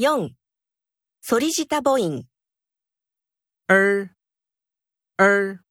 4. 反り舌母音儿儿